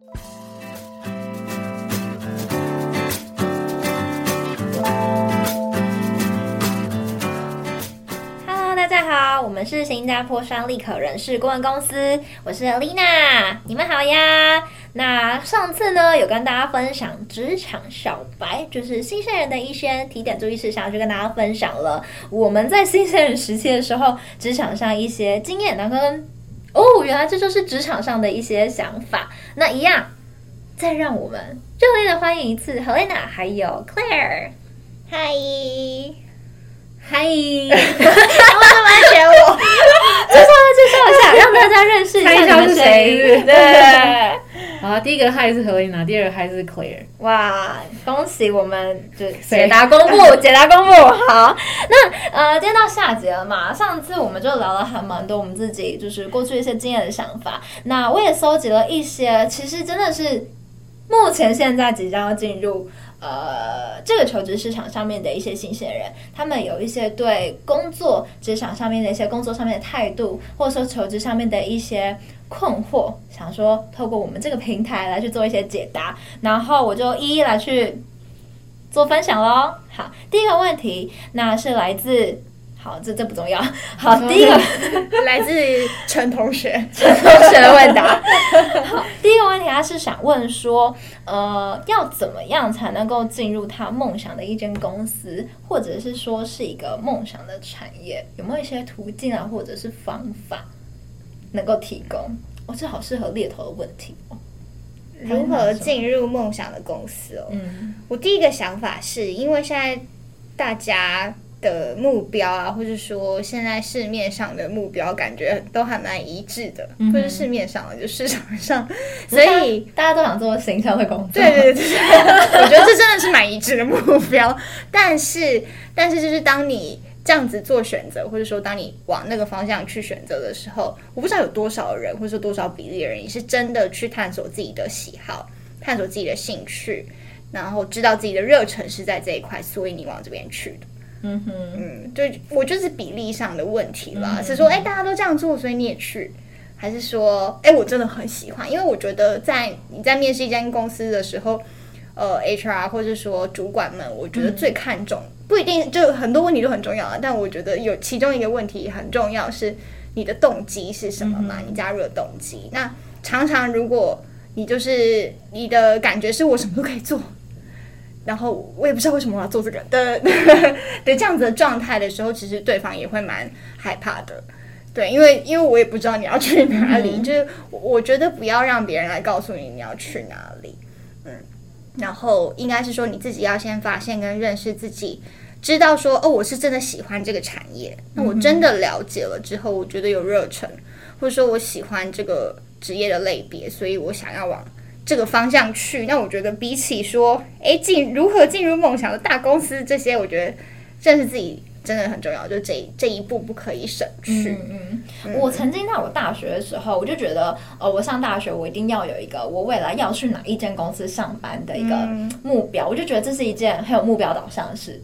Hello，大家好，我们是新加坡商立可人事顾问公司，我是 Lina，你们好呀。那上次呢，有跟大家分享职场小白，就是新鲜人的一些提点注意事项，就跟大家分享了我们在新鲜人时期的时候，职场上一些经验，然后跟哦，原来这就是职场上的一些想法。那一样，再让我们热烈的欢迎一次 Helena 还有 Claire。嗨，嗨，为什么要选我？介绍介绍一下，让大家认识一下你们是谁。对。好，第一个嗨是 Helena，第二个嗨是 Claire。哇，恭喜我们就解答公布，解答公布。好，那呃，今天到下节了嘛？上次我们就聊了还蛮多我们自己就是过去一些经验的想法。那我也搜集了一些，其实真的是目前现在即将要进入呃这个求职市场上面的一些新鲜人，他们有一些对工作职场上面的一些工作上面的态度，或者说求职上面的一些。困惑，想说透过我们这个平台来去做一些解答，然后我就一一来去做分享喽。好，第一个问题，那是来自，好，这这不重要。好，第一个 来自陈同学，陈同学的问答。好，第一个问题，他是想问说，呃，要怎么样才能够进入他梦想的一间公司，或者是说是一个梦想的产业，有没有一些途径啊，或者是方法？能够提供，哦，这好适合猎头的问题哦。如何进入梦想的公司哦？嗯，我第一个想法是因为现在大家的目标啊，或者说现在市面上的目标，感觉都还蛮一致的，嗯、或者市面上的就市场上，所以大家都想做形象的工作。对对对，我觉得这真的是蛮一致的目标。但是，但是就是当你。这样子做选择，或者说当你往那个方向去选择的时候，我不知道有多少人，或者说多少比例的人，也是真的去探索自己的喜好，探索自己的兴趣，然后知道自己的热忱是在这一块，所以你往这边去的。嗯哼，嗯，对我就是比例上的问题啦，嗯、是说，哎，大家都这样做，所以你也去，还是说，哎，我真的很喜欢，因为我觉得在你在面试一间公司的时候，呃，HR 或者说主管们，我觉得最看重。嗯不一定，就很多问题都很重要啊。但我觉得有其中一个问题很重要，是你的动机是什么嘛？嗯、你加入的动机。那常常如果你就是你的感觉是我什么都可以做，然后我也不知道为什么我要做这个的 的这样子的状态的时候，其实对方也会蛮害怕的。对，因为因为我也不知道你要去哪里，嗯、就是我觉得不要让别人来告诉你你要去哪里。然后应该是说你自己要先发现跟认识自己。知道说哦，我是真的喜欢这个产业。那我真的了解了之后，我觉得有热忱，或者说我喜欢这个职业的类别，所以我想要往这个方向去。那我觉得比起说，哎，进如何进入梦想的大公司这些，我觉得认识自己真的很重要，就这这一步不可以省去。嗯嗯，我曾经在我大学的时候，我就觉得，呃，我上大学我一定要有一个我未来要去哪一间公司上班的一个目标，我就觉得这是一件很有目标导向的事。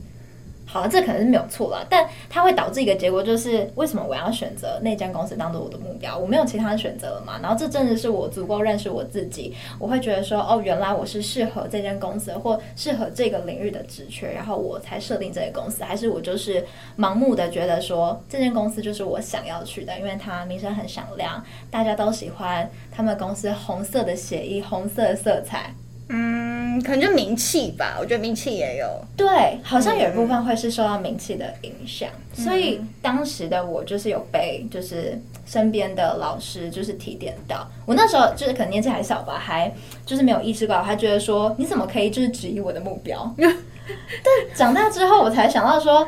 好，这可能是没有错了，但它会导致一个结果，就是为什么我要选择那间公司当做我的目标？我没有其他的选择了嘛？然后这真的是我足够认识我自己，我会觉得说，哦，原来我是适合这间公司或适合这个领域的职缺，然后我才设定这个公司，还是我就是盲目的觉得说这间公司就是我想要去的，因为它名声很响亮，大家都喜欢他们公司红色的协议、红色的色彩。嗯，可能就名气吧，我觉得名气也有。对，好像有一部分会是受到名气的影响，嗯、所以当时的我就是有被就是身边的老师就是提点到，我那时候就是可能年纪还小吧，还就是没有意识到，还觉得说你怎么可以就是质疑我的目标？但长大之后我才想到说，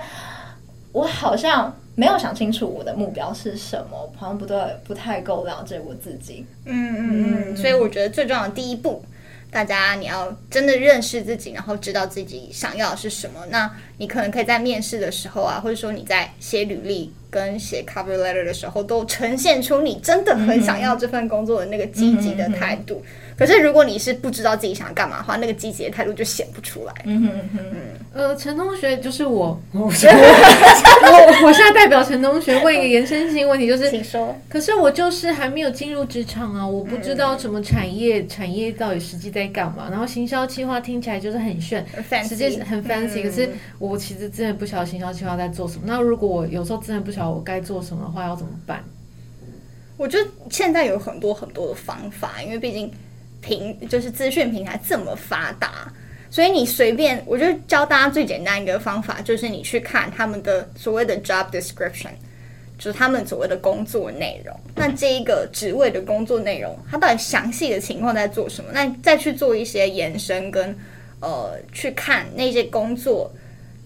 我好像没有想清楚我的目标是什么，好像不对，不太够了解我自己。嗯嗯嗯，所以我觉得最重要的第一步。大家，你要真的认识自己，然后知道自己想要的是什么。那你可能可以在面试的时候啊，或者说你在写履历跟写 cover letter 的时候，都呈现出你真的很想要这份工作的那个积极的态度。嗯可是，如果你是不知道自己想干嘛的话，那个积极的态度就显不出来。嗯哼嗯哼嗯。呃，陈同学就是我，我我我现在代表陈同学问一个延伸性问题，就是，请说。可是我就是还没有进入职场啊，我不知道什么产业，嗯、产业到底实际在干嘛。然后行销计划听起来就是很炫，实际很 fancy、嗯。可是我其实真的不晓得行销计划在做什么。那如果我有时候真的不晓得我该做什么的话，要怎么办？我觉得现在有很多很多的方法，因为毕竟。平就是资讯平台这么发达，所以你随便，我就教大家最简单一个方法，就是你去看他们的所谓的 job description，就是他们所谓的工作内容。那这一个职位的工作内容，它到底详细的情况在做什么？那再去做一些延伸跟呃，去看那些工作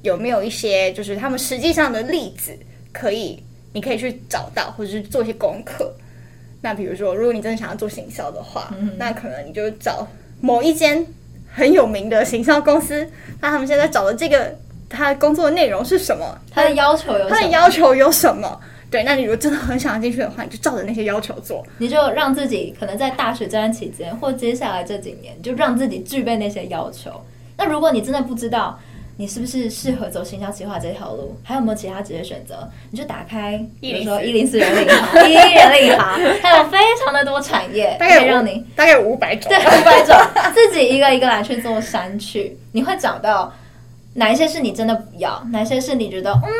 有没有一些就是他们实际上的例子，可以你可以去找到，或者是做一些功课。那比如说，如果你真的想要做行销的话，嗯，那可能你就找某一间很有名的行销公司。那他们现在找的这个，他工作的内容是什么？他的要求有什么？他的要求有什么？对，那你如果真的很想要进去的话，你就照着那些要求做。你就让自己可能在大学这段期间，或接下来这几年，就让自己具备那些要求。那如果你真的不知道，你是不是适合走行销企划这条路？还有没有其他职业选择？你就打开，比如说一零四人力 银行，一人力银行，还有非常的多产业，大概让你大概五百种，对，五百种，自己一个一个来去做删去，你会找到哪一些是你真的不要，哪些是你觉得嗯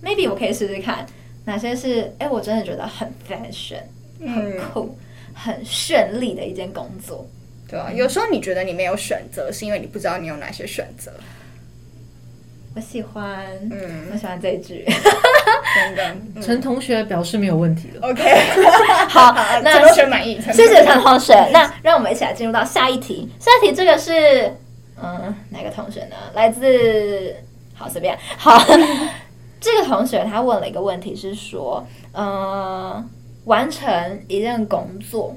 ，maybe 我可以试试看，哪些是哎、欸，我真的觉得很 fashion，很酷，很绚丽的一件工作，对啊，有时候你觉得你没有选择，是因为你不知道你有哪些选择。我喜欢，嗯，我喜欢这一句，真的。陈、嗯、同学表示没有问题了。OK，好，那陈同学满意。谢谢陈同学。那让我们一起来进入到下一题。下一题这个是，嗯，哪个同学呢？来自，好，随便。好，这个同学他问了一个问题，是说，呃，完成一件工作，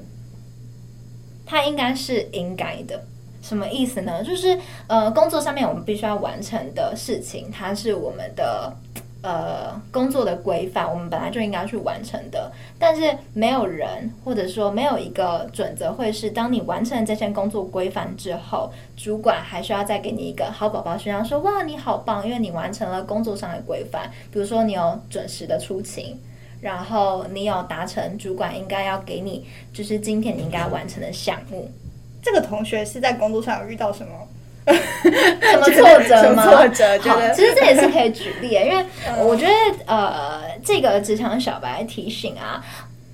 他应该是应该的。什么意思呢？就是呃，工作上面我们必须要完成的事情，它是我们的呃工作的规范，我们本来就应该去完成的。但是没有人或者说没有一个准则，会是当你完成这些工作规范之后，主管还需要再给你一个好宝宝勋章，说哇你好棒，因为你完成了工作上的规范。比如说你有准时的出勤，然后你有达成主管应该要给你，就是今天你应该完成的项目。这个同学是在工作上有遇到什么 什么挫折吗？挫折，其实这也是可以举例，因为我觉得呃，这个职场小白提醒啊，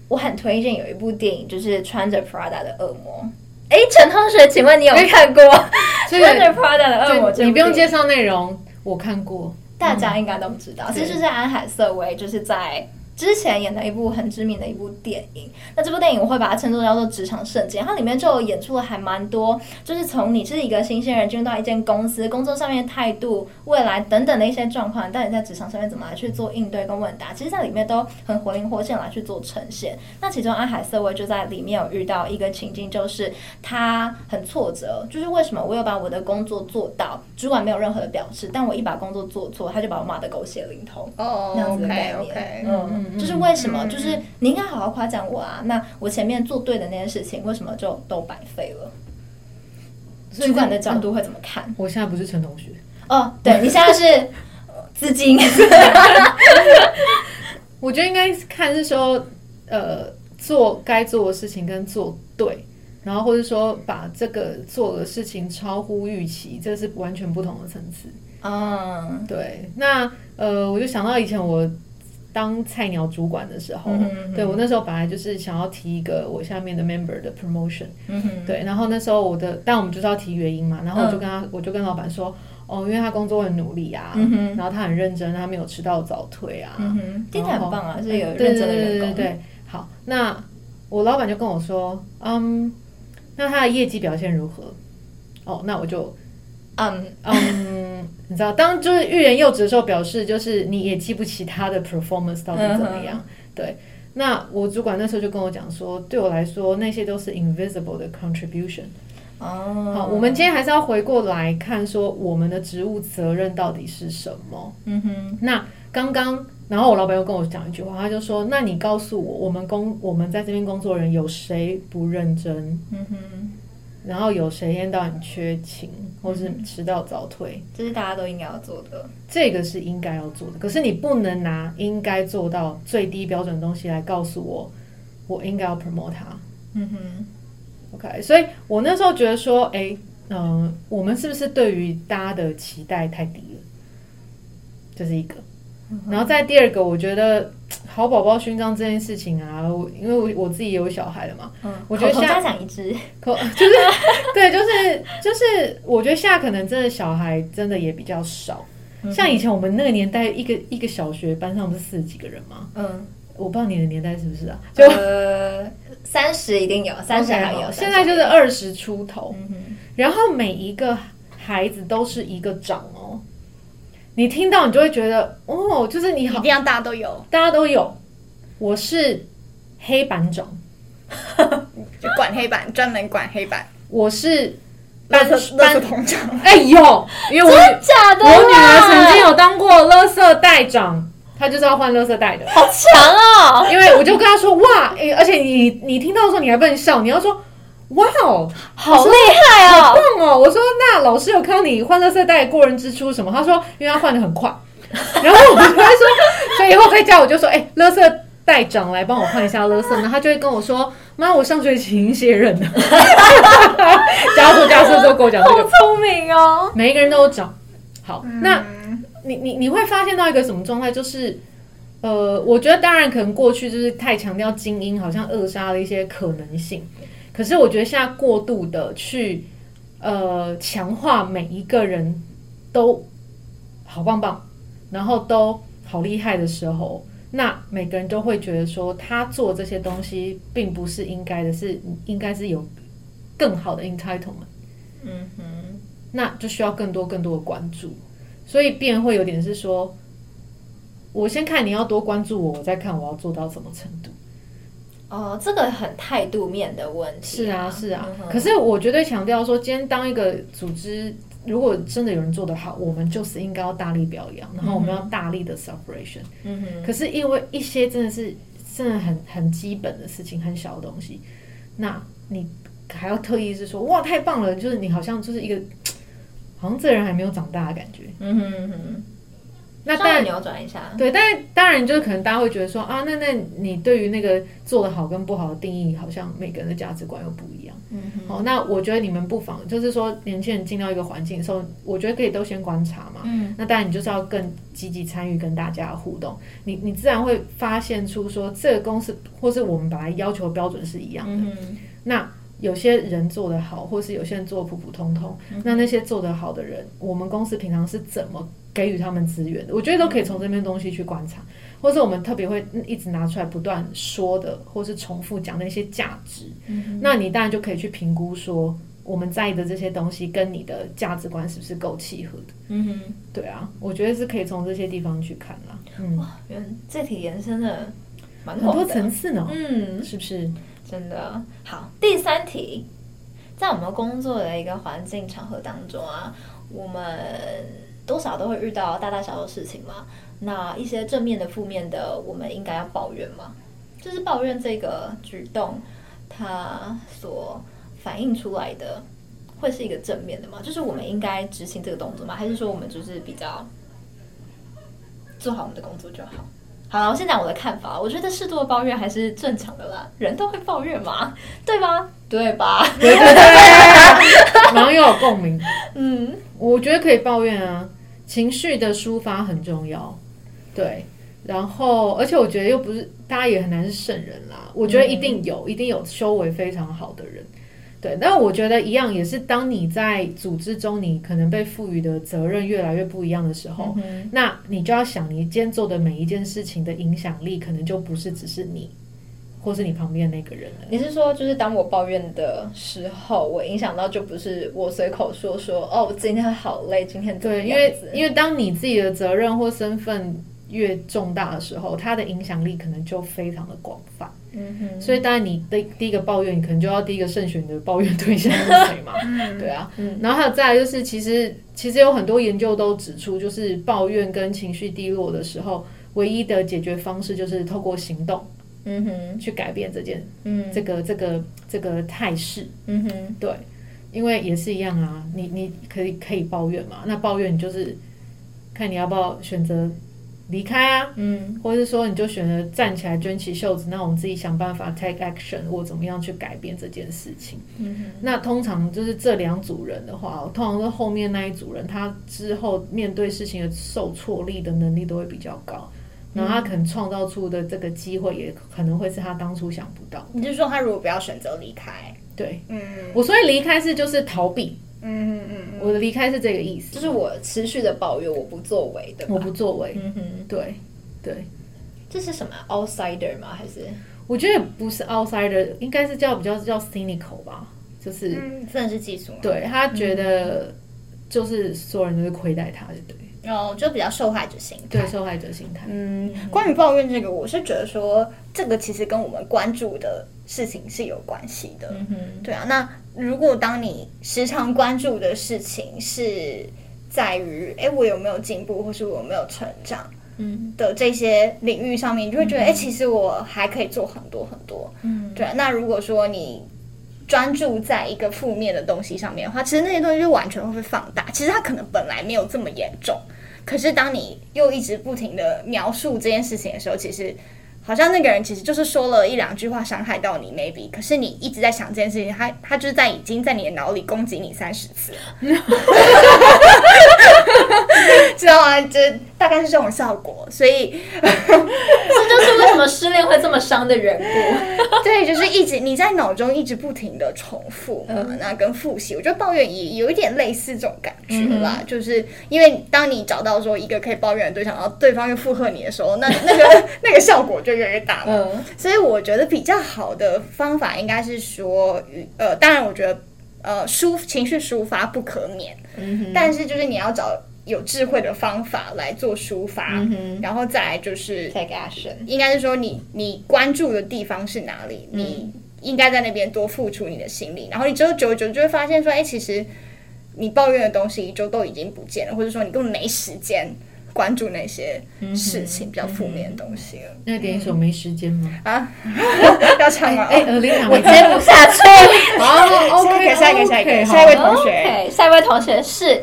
我很推荐有一部电影，就是穿着 Prada 的恶魔。哎，陈同学，请问你有看过 穿着 Prada 的恶魔？你不用介绍内容，我看过，大家应该都知道，其实就是安海瑟薇，就是在。之前演的一部很知名的一部电影，那这部电影我会把它称作叫做职场圣经，它里面就有演出了还蛮多，就是从你是一个新鲜人进入到一间公司，工作上面态度、未来等等的一些状况，到底在职场上面怎么来去做应对跟问答，其实在里面都很活灵活现来去做呈现。那其中安海瑟薇就在里面有遇到一个情境，就是他很挫折，就是为什么我有把我的工作做到，主管没有任何的表示，但我一把工作做错，他就把我骂得狗血淋头，哦，那样子的概念，okay, okay, 嗯。就是为什么？就是你应该好好夸奖我啊！那我前面做对的那件事情，为什么就都白费了？主管的角度会怎么看？我现在不是陈同学哦，对，你现在是资金。我觉得应该看是说，呃，做该做的事情跟做对，然后或者说把这个做的事情超乎预期，这是完全不同的层次。嗯，对。那呃，我就想到以前我。当菜鸟主管的时候，嗯嗯、对我那时候本来就是想要提一个我下面的 member 的 promotion，嗯对，然后那时候我的，但我们就是要提原因嘛，然后我就跟他，嗯、我就跟老板说，哦，因为他工作很努力啊，嗯、然后他很认真，他没有迟到早退啊，嗯听起来很棒啊，是有认真的员工，对，对，对，对，好，那我老板就跟我说，嗯，那他的业绩表现如何？哦，那我就。嗯嗯，你知道，当就是欲言又止的时候，表示就是你也记不起他的 performance 到底怎么样。对，那我主管那时候就跟我讲说，对我来说那些都是 invisible 的 contribution。哦，好，我们今天还是要回过来看说我们的职务责任到底是什么。嗯哼，那刚刚然后我老板又跟我讲一句话，他就说：“那你告诉我，我们工我们在这边工作人有谁不认真？嗯哼，然后有谁一天到晚缺勤，或是迟到早退？这是大家都应该要做的。这个是应该要做的。可是你不能拿应该做到最低标准的东西来告诉我，我应该要 promote 它。嗯哼，OK。所以我那时候觉得说，哎，嗯、呃，我们是不是对于大家的期待太低了？这、就是一个。”然后在第二个，我觉得好宝宝勋章这件事情啊，我因为我我自己也有小孩了嘛，嗯，我觉得现在家长一致，可 就是对，就是就是，我觉得现在可能真的小孩真的也比较少，嗯、像以前我们那个年代，一个一个小学班上不是四十几个人吗？嗯，我不知道你的年代是不是啊？就呃，三十一定有，三十还有，okay, 现在就是二十出头，嗯、然后每一个孩子都是一个长哦。你听到你就会觉得哦，就是你好，一定要大家都有，大家都有。我是黑板长，就管黑板，专门管黑板。我是班班班长，哎呦，因为我假的，我女儿曾经有当过垃圾袋长，她就是要换垃圾袋的，好强哦！因为我就跟她说哇，哎，而且你你听到的时候你还不能笑，你要说。哇哦，好厉害哦，好棒哦！我说那老师有看到你换乐色袋过人之初什么？他说因为他换的很快，然后我就说，所以以后在家我就说，哎、欸，垃圾袋长来帮我换一下乐色，然后他就会跟我说，妈，我上学期已经卸任了，加速加速都跟我讲这个，好聪明哦，每一个人都有长。好，那你你你会发现到一个什么状态？就是呃，我觉得当然可能过去就是太强调精英，好像扼杀了一些可能性。可是我觉得现在过度的去，呃，强化每一个人都好棒棒，然后都好厉害的时候，那每个人都会觉得说他做这些东西并不是应该的，是应该是有更好的 entitlement。嗯哼，那就需要更多更多的关注，所以变会有点是说，我先看你要多关注我，我再看我要做到什么程度。哦，这个很态度面的问题。是啊，是啊。嗯、可是我绝对强调说，今天当一个组织，如果真的有人做得好，我们就是应该要大力表扬，然后我们要大力的 celebration。嗯哼。可是因为一些真的是真的很很基本的事情，很小的东西，那你还要特意是说哇太棒了，就是你好像就是一个，好像这人还没有长大的感觉。嗯哼嗯哼。那当然扭转一下，对，但是当然就是可能大家会觉得说啊，那那你对于那个做的好跟不好的定义，好像每个人的价值观又不一样。嗯哼，好，那我觉得你们不妨就是说，年轻人进到一个环境的时候，我觉得可以都先观察嘛。嗯，那当然你就是要更积极参与跟大家互动，你你自然会发现出说这个公司或是我们本来要求的标准是一样的。嗯，那有些人做得好，或是有些人做普普通通，嗯，那那些做得好的人，我们公司平常是怎么？给予他们资源的，我觉得都可以从这边东西去观察，或是我们特别会一直拿出来不断说的，或是重复讲的一些价值。嗯、那你当然就可以去评估说，我们在意的这些东西跟你的价值观是不是够契合的？嗯哼，对啊，我觉得是可以从这些地方去看啦。嗯，哇，原来这题延伸的蛮很多层次呢。嗯，是不是真的？好，第三题，在我们工作的一个环境场合当中啊，我们。多少都会遇到大大小小的事情嘛，那一些正面的、负面的，我们应该要抱怨吗？就是抱怨这个举动，它所反映出来的会是一个正面的吗？就是我们应该执行这个动作吗？还是说我们就是比较做好我们的工作就好？好了，我先讲我的看法。我觉得适度的抱怨还是正常的啦，人都会抱怨嘛，对吧？对吧？对对对，然后又有共鸣。嗯，我觉得可以抱怨啊。情绪的抒发很重要，对，然后而且我觉得又不是大家也很难是圣人啦，我觉得一定有，嗯、一定有修为非常好的人，对，但我觉得一样也是，当你在组织中，你可能被赋予的责任越来越不一样的时候，嗯、那你就要想，你今天做的每一件事情的影响力，可能就不是只是你。或是你旁边那个人了，你是说，就是当我抱怨的时候，我影响到就不是我随口说说哦，我今天好累，今天对，因为因为当你自己的责任或身份越重大的时候，它的影响力可能就非常的广泛。嗯哼，所以当然你的第一个抱怨，你可能就要第一个慎选的抱怨对象是谁嘛？对啊，嗯，然后还有再来就是，其实其实有很多研究都指出，就是抱怨跟情绪低落的时候。唯一的解决方式就是透过行动，嗯哼，去改变这件，嗯，这个这个这个态势，嗯哼，对，因为也是一样啊，你你可以可以抱怨嘛，那抱怨你就是看你要不要选择。离开啊，嗯，或者是说你就选择站起来，卷起袖子，那我们自己想办法 take action，或怎么样去改变这件事情。嗯，那通常就是这两组人的话，通常是后面那一组人，他之后面对事情的受挫力的能力都会比较高，然后他可能创造出的这个机会，也可能会是他当初想不到。你就说他如果不要选择离开，对，嗯，我所以离开是就是逃避。嗯嗯嗯，我的离开是这个意思，就是我持续的抱怨，我不作为的，我不作为。嗯哼，对对，这是什么 outsider 吗？还是我觉得不是 outsider，应该是叫比较叫 cynical 吧，就是算是技术。对，他觉得就是所有人都是亏待他的，对。哦，就比较受害者心态，对，受害者心态。嗯，关于抱怨这个，我是觉得说这个其实跟我们关注的事情是有关系的。嗯哼，对啊，那。如果当你时常关注的事情是在于，哎，我有没有进步，或是我有没有成长，嗯，的这些领域上面，你就会觉得，哎，其实我还可以做很多很多，嗯，对啊。那如果说你专注在一个负面的东西上面的话，其实那些东西就完全会被放大。其实它可能本来没有这么严重，可是当你又一直不停的描述这件事情的时候，其实。好像那个人其实就是说了一两句话伤害到你，maybe，可是你一直在想这件事情，他他就是在已经在你的脑里攻击你三十次，知道吗？就大概是这种效果，所以这就是为什么失恋会这么伤的缘故。对，就是一直你在脑中一直不停的重复，嗯，那跟复习，我觉得抱怨也有一点类似这种感觉啦，嗯、就是因为当你找到说一个可以抱怨的对象，然后对方又附和你的时候，那 那个那个效果就。越来越大了，嗯，所以我觉得比较好的方法应该是说，呃，当然我觉得，呃，抒情绪抒发不可免，但是就是你要找有智慧的方法来做抒发，嗯，然后再来就是 take action，应该是说你你关注的地方是哪里，嗯，你应该在那边多付出你的心力，然后你之后久久就会发现说，哎，其实你抱怨的东西就都已经不见了，或者说你根本没时间。关注那些事情比较负面的东西了。那点一首没时间吗？啊，要唱吗？哎，呃，琳娜，我接不下去。好，OK，下一个，下一个，下一位同学。下一位同学是，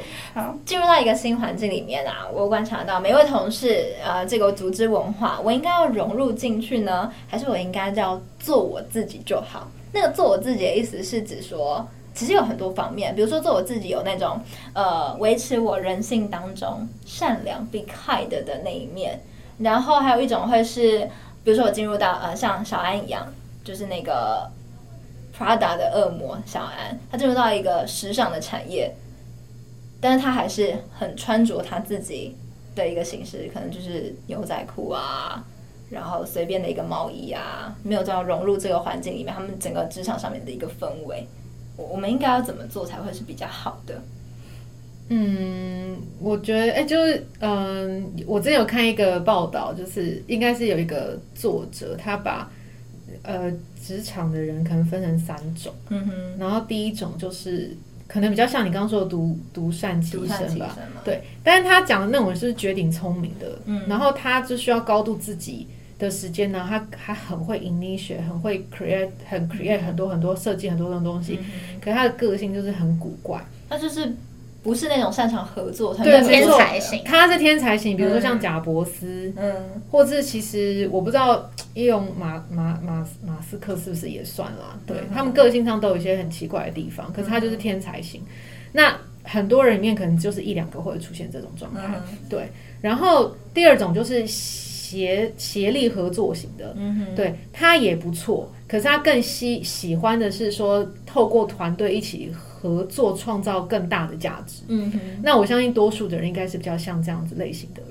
进入到一个新环境里面啊，我观察到每位同事，呃，这个组织文化，我应该要融入进去呢，还是我应该要做我自己就好？那个做我自己的意思是指说。其实有很多方面，比如说做我自己有那种呃维持我人性当中善良 be kind 的那一面，然后还有一种会是，比如说我进入到呃像小安一样，就是那个 Prada 的恶魔小安，他进入到一个时尚的产业，但是他还是很穿着他自己的一个形式，可能就是牛仔裤啊，然后随便的一个毛衣啊，没有这样融入这个环境里面，他们整个职场上面的一个氛围。我们应该要怎么做才会是比较好的？嗯，我觉得，哎、欸，就是，嗯，我之前有看一个报道，就是应该是有一个作者，他把呃职场的人可能分成三种，嗯哼，然后第一种就是可能比较像你刚刚说的独独善其身吧，对，但是他讲的那种是绝顶聪明的，嗯，然后他就需要高度自己。的时间呢，他还很会 initiate，很会 create，很 create 很多很多设计很多种东西。嗯、可是他的个性就是很古怪，他就是不是那种擅长合作，他是，天才型。他是天才型，比如说像贾伯斯，嗯，或是其实我不知道，伊隆马马马马斯克是不是也算啦？对、嗯、他们个性上都有一些很奇怪的地方，可是他就是天才型。嗯、那很多人里面可能就是一两个会出现这种状态，嗯、对。然后第二种就是。协协力合作型的，嗯，对，他也不错，可是他更喜喜欢的是说，透过团队一起合作，创造更大的价值。嗯哼，那我相信多数的人应该是比较像这样子类型的。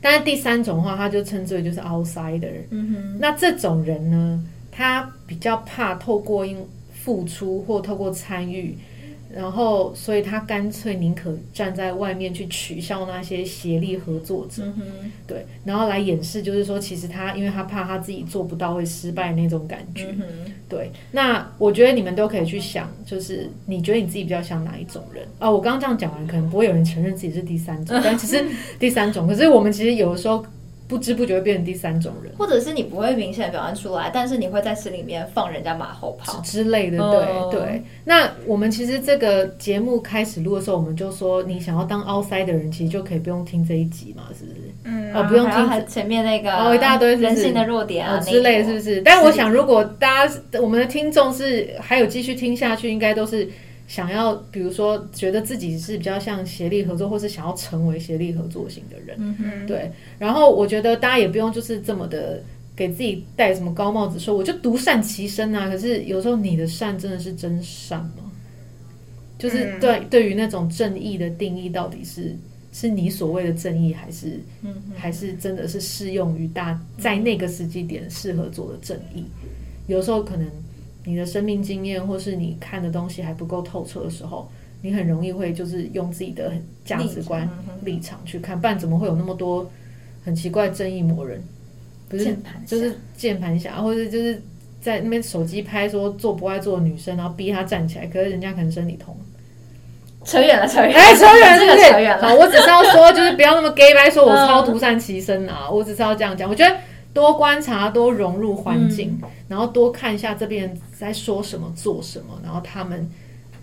但是第三种的话，他就称之为就是 outsider。嗯哼，那这种人呢，他比较怕透过因付出或透过参与。然后，所以他干脆宁可站在外面去取笑那些协力合作者，嗯、对，然后来掩饰，就是说，其实他因为他怕他自己做不到会失败那种感觉，嗯、对。那我觉得你们都可以去想，就是你觉得你自己比较像哪一种人啊？我刚刚这样讲完，可能不会有人承认自己是第三种，但其实第三种，可是我们其实有的时候不知不觉会变成第三种人，或者是你不会明显表现出来，但是你会在心里面放人家马后炮之类的。对、oh. 对。那我们其实这个节目开始录的时候，我们就说，你想要当 outside 的人，其实就可以不用听这一集嘛，是不是？嗯。哦，不用听前面那个哦，一大堆人性的弱点啊、哦、之类，是不是？但我想，如果大家我们的听众是还有继续听下去，应该都是。想要，比如说，觉得自己是比较像协力合作，或是想要成为协力合作型的人，对。然后我觉得大家也不用就是这么的给自己戴什么高帽子，说我就独善其身啊。可是有时候你的善真的是真善吗？就是对对于那种正义的定义，到底是是你所谓的正义，还是还是真的是适用于大在那个时机点适合做的正义？有时候可能。你的生命经验，或是你看的东西还不够透彻的时候，你很容易会就是用自己的价值观立场去看，不然怎么会有那么多很奇怪正义魔人？不是，就是键盘侠，或者就是在那边手机拍说做不爱做的女生，然后逼她站起来，可是人家可能生理痛。扯远了，扯远了，哎，扯远了，这个扯远了。好，我只是要说，就是不要那么 gay 掰，说我超独善其身啊，我只是要这样讲。我觉得。多观察，多融入环境，嗯，然后多看一下这边在说什么、做什么，然后他们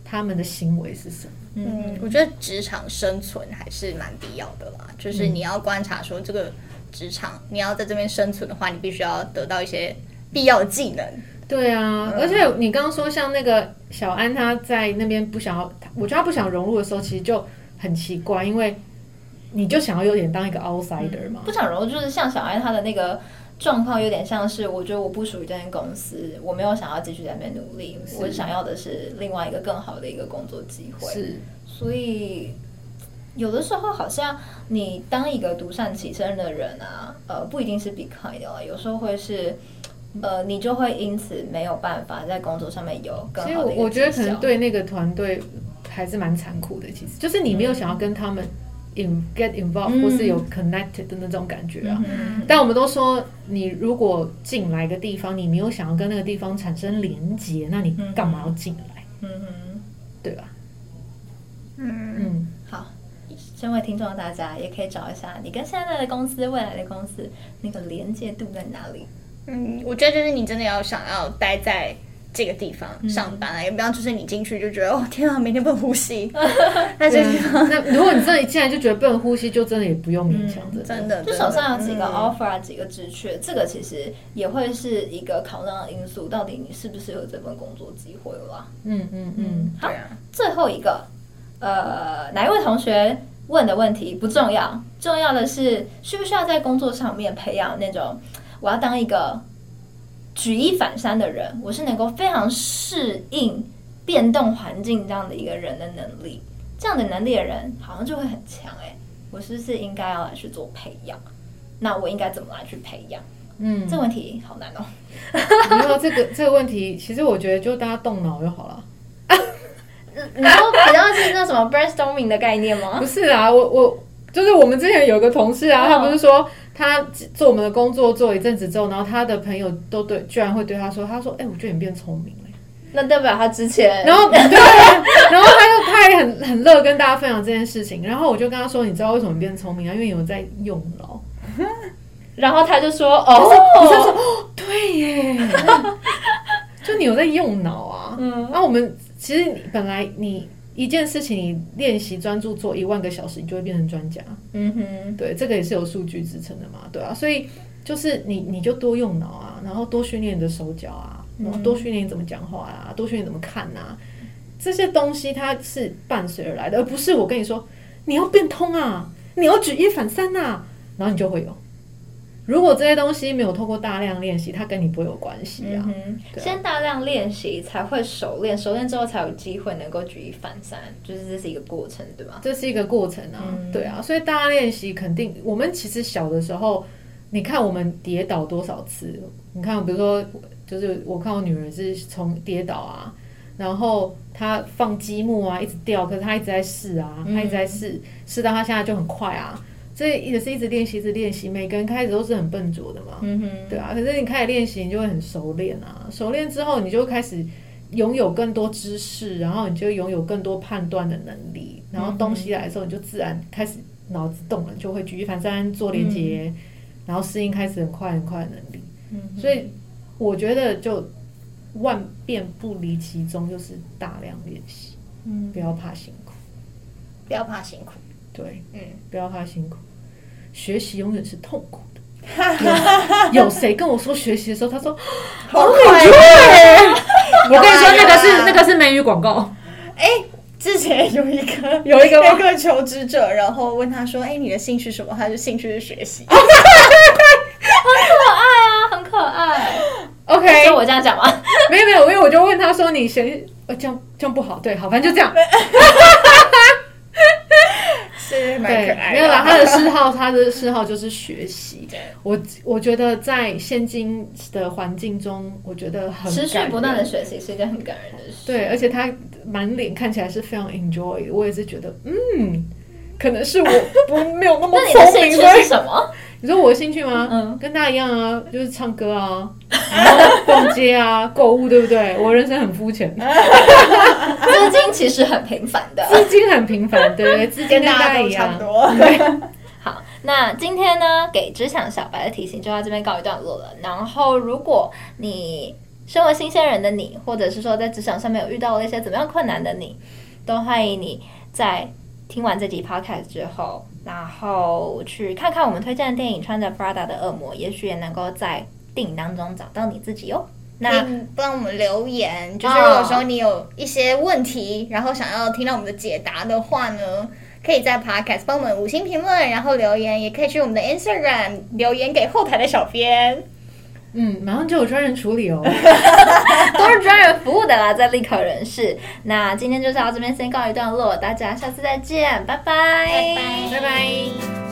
他们的行为是什么。嗯，我觉得职场生存还是蛮必要的啦。就是你要观察说，这个职场你要在这边生存的话，你必须要得到一些必要的技能。对啊，而且你刚刚说像那个小安，他在那边不想要，我觉得他不想融入的时候，其实就很奇怪，因为。你就想要有点当一个 outsider 嘛？嗯、不想融入，就是像小安他的那个状况，有点像是我觉得我不属于这间公司，我没有想要继续在那边努力，我想要的是另外一个更好的一个工作机会。是，所以有的时候好像你当一个独善其身的人啊，呃，不一定是 be kind 的，有时候会是，呃，你就会因此没有办法在工作上面有更好的。其实我觉得可能对那个团队还是蛮残酷的，其实就是你没有想要跟他们。In get involved 或是有 connected 的那种感觉啊，嗯、但我们都说，你如果进来一个地方，你没有想要跟那个地方产生连接，那你干嘛要进来？嗯哼，对吧？嗯嗯，好，身为听众的大家也可以找一下，你跟现在的公司、未来的公司那个连接度在哪里？嗯，我觉得就是你真的要想要待在。这个地方上班啊，也不要就是你进去就觉得哦天啊，每天不能呼吸。那这个地方，那如果你真的一进来就觉得不能呼吸，就真的也不用勉强的。真的，就手上有几个 offer 啊，几个职缺，这个其实也会是一个考量的因素，到底你适不适合这份工作机会了。嗯嗯嗯，好，最后一个，呃，哪一位同学问的问题不重要，重要的是需不需要在工作上面培养那种我要当一个。举一反三的人，我是能够非常适应变动环境这样的一个人的能力，这样的能力的人好像就会很强诶、欸，我是不是应该要来去做培养？那我应该怎么来去培养？嗯，这问题好难哦。没有这个 这个问题，其实我觉得就大家动脑就好了。你说比较是那什么 brainstorming 的概念吗？不是啊，我我就是我们之前有个同事啊，他不是说。他做我们的工作做一阵子之后，然后他的朋友都对，居然会对他说：“他说，哎、欸，我觉得你变聪明了。”那代表他之前，然后 对，然后他就他也很很乐跟大家分享这件事情。然后我就跟他说：“你知道为什么变聪明啊？因为有在用脑。” 然后他就说：“哦，你就说哦，对耶，就你有在用脑啊。”嗯，然后我们其实本来你。一件事情你练习专注做一万个小时，你就会变成专家。嗯哼，对，这个也是有数据支撑的嘛，对啊，所以就是你你就多用脑啊，然后多训练你的手脚啊，然后多训练你怎么讲话啊，多训练怎么看啊，这些东西它是伴随而来的，而不是我跟你说你要变通啊，你要举一反三啊，然后你就会有。如果这些东西没有透过大量练习，它跟你不会有关系啊，嗯啊。先大量练习才会熟练，熟练之后才有机会能够举一反三，就是这是一个过程，对吧？这是一个过程啊，嗯、对啊。所以大家练习肯定，我们其实小的时候，你看我们跌倒多少次？你看，比如说，就是我看我女儿是从跌倒啊，然后她放积木啊，一直掉，可是她一直在试啊，她一直在试，试、嗯、到她现在就很快啊。这也是一直练习，一直练习。每个人开始都是很笨拙的嘛，嗯哼，对啊。可是你开始练习，你就会很熟练啊。熟练之后，你就开始拥有更多知识，然后你就拥有更多判断的能力。然后东西来的时候，你就自然开始脑子动了，就会举一反三，做连接，然后适应开始很快很快的能力。嗯，所以我觉得就万变不离其宗，就是大量练习。嗯，不要怕辛苦，不要怕辛苦。对，嗯，不要怕辛苦。学习永远是痛苦的。有谁跟我说学习的时候，他说好快乐？我跟你说，那个是那个是美语广告。哎，之前有一个有一个有一个求职者，然后问他说：“哎，你的兴趣什么？”他就兴趣是学习。很可爱啊，很可爱。OK，我这样讲吗？没有没有，因为我就问他说：“你学呃这样这样不好？”对，好，反正就这样。是蛮可爱的。没有啦，他的嗜好，他的嗜好就是学习。我我觉得在现今的环境中，我觉得很持续不断的学习是一件很感人的事。对，而且他满脸看起来是非常 enjoy。我也是觉得，嗯，可能是我不没有那么 聪明。那你的兴趣是什么？你说我的兴趣吗？嗯，跟大家一样啊，就是唱歌啊，然后逛街啊，购物，对不对？我人生很肤浅，资金其实很平凡的，资金很平凡，对对，资金跟大家一样。对，好，那今天呢，给职场小白的提醒就到这边告一段落了。然后，如果你身为新鲜人的你，或者是说在职场上面有遇到了一些怎么样困难的你，都欢迎你在听完这集 podcast 之后。然后去看看我们推荐的电影《穿着 Prada 的恶魔》，也许也能够在电影当中找到你自己哦。那帮我们留言，就是如果说你有一些问题，然后想要听到我们的解答的话呢，可以在 Podcast 帮我们五星评论，然后留言，也可以去我们的 Instagram 留言给后台的小编。嗯，马上就有专人处理哦，都是专人服务的啦，在立考人士。那今天就到这边先告一段落，大家下次再见，拜拜，拜拜，拜拜。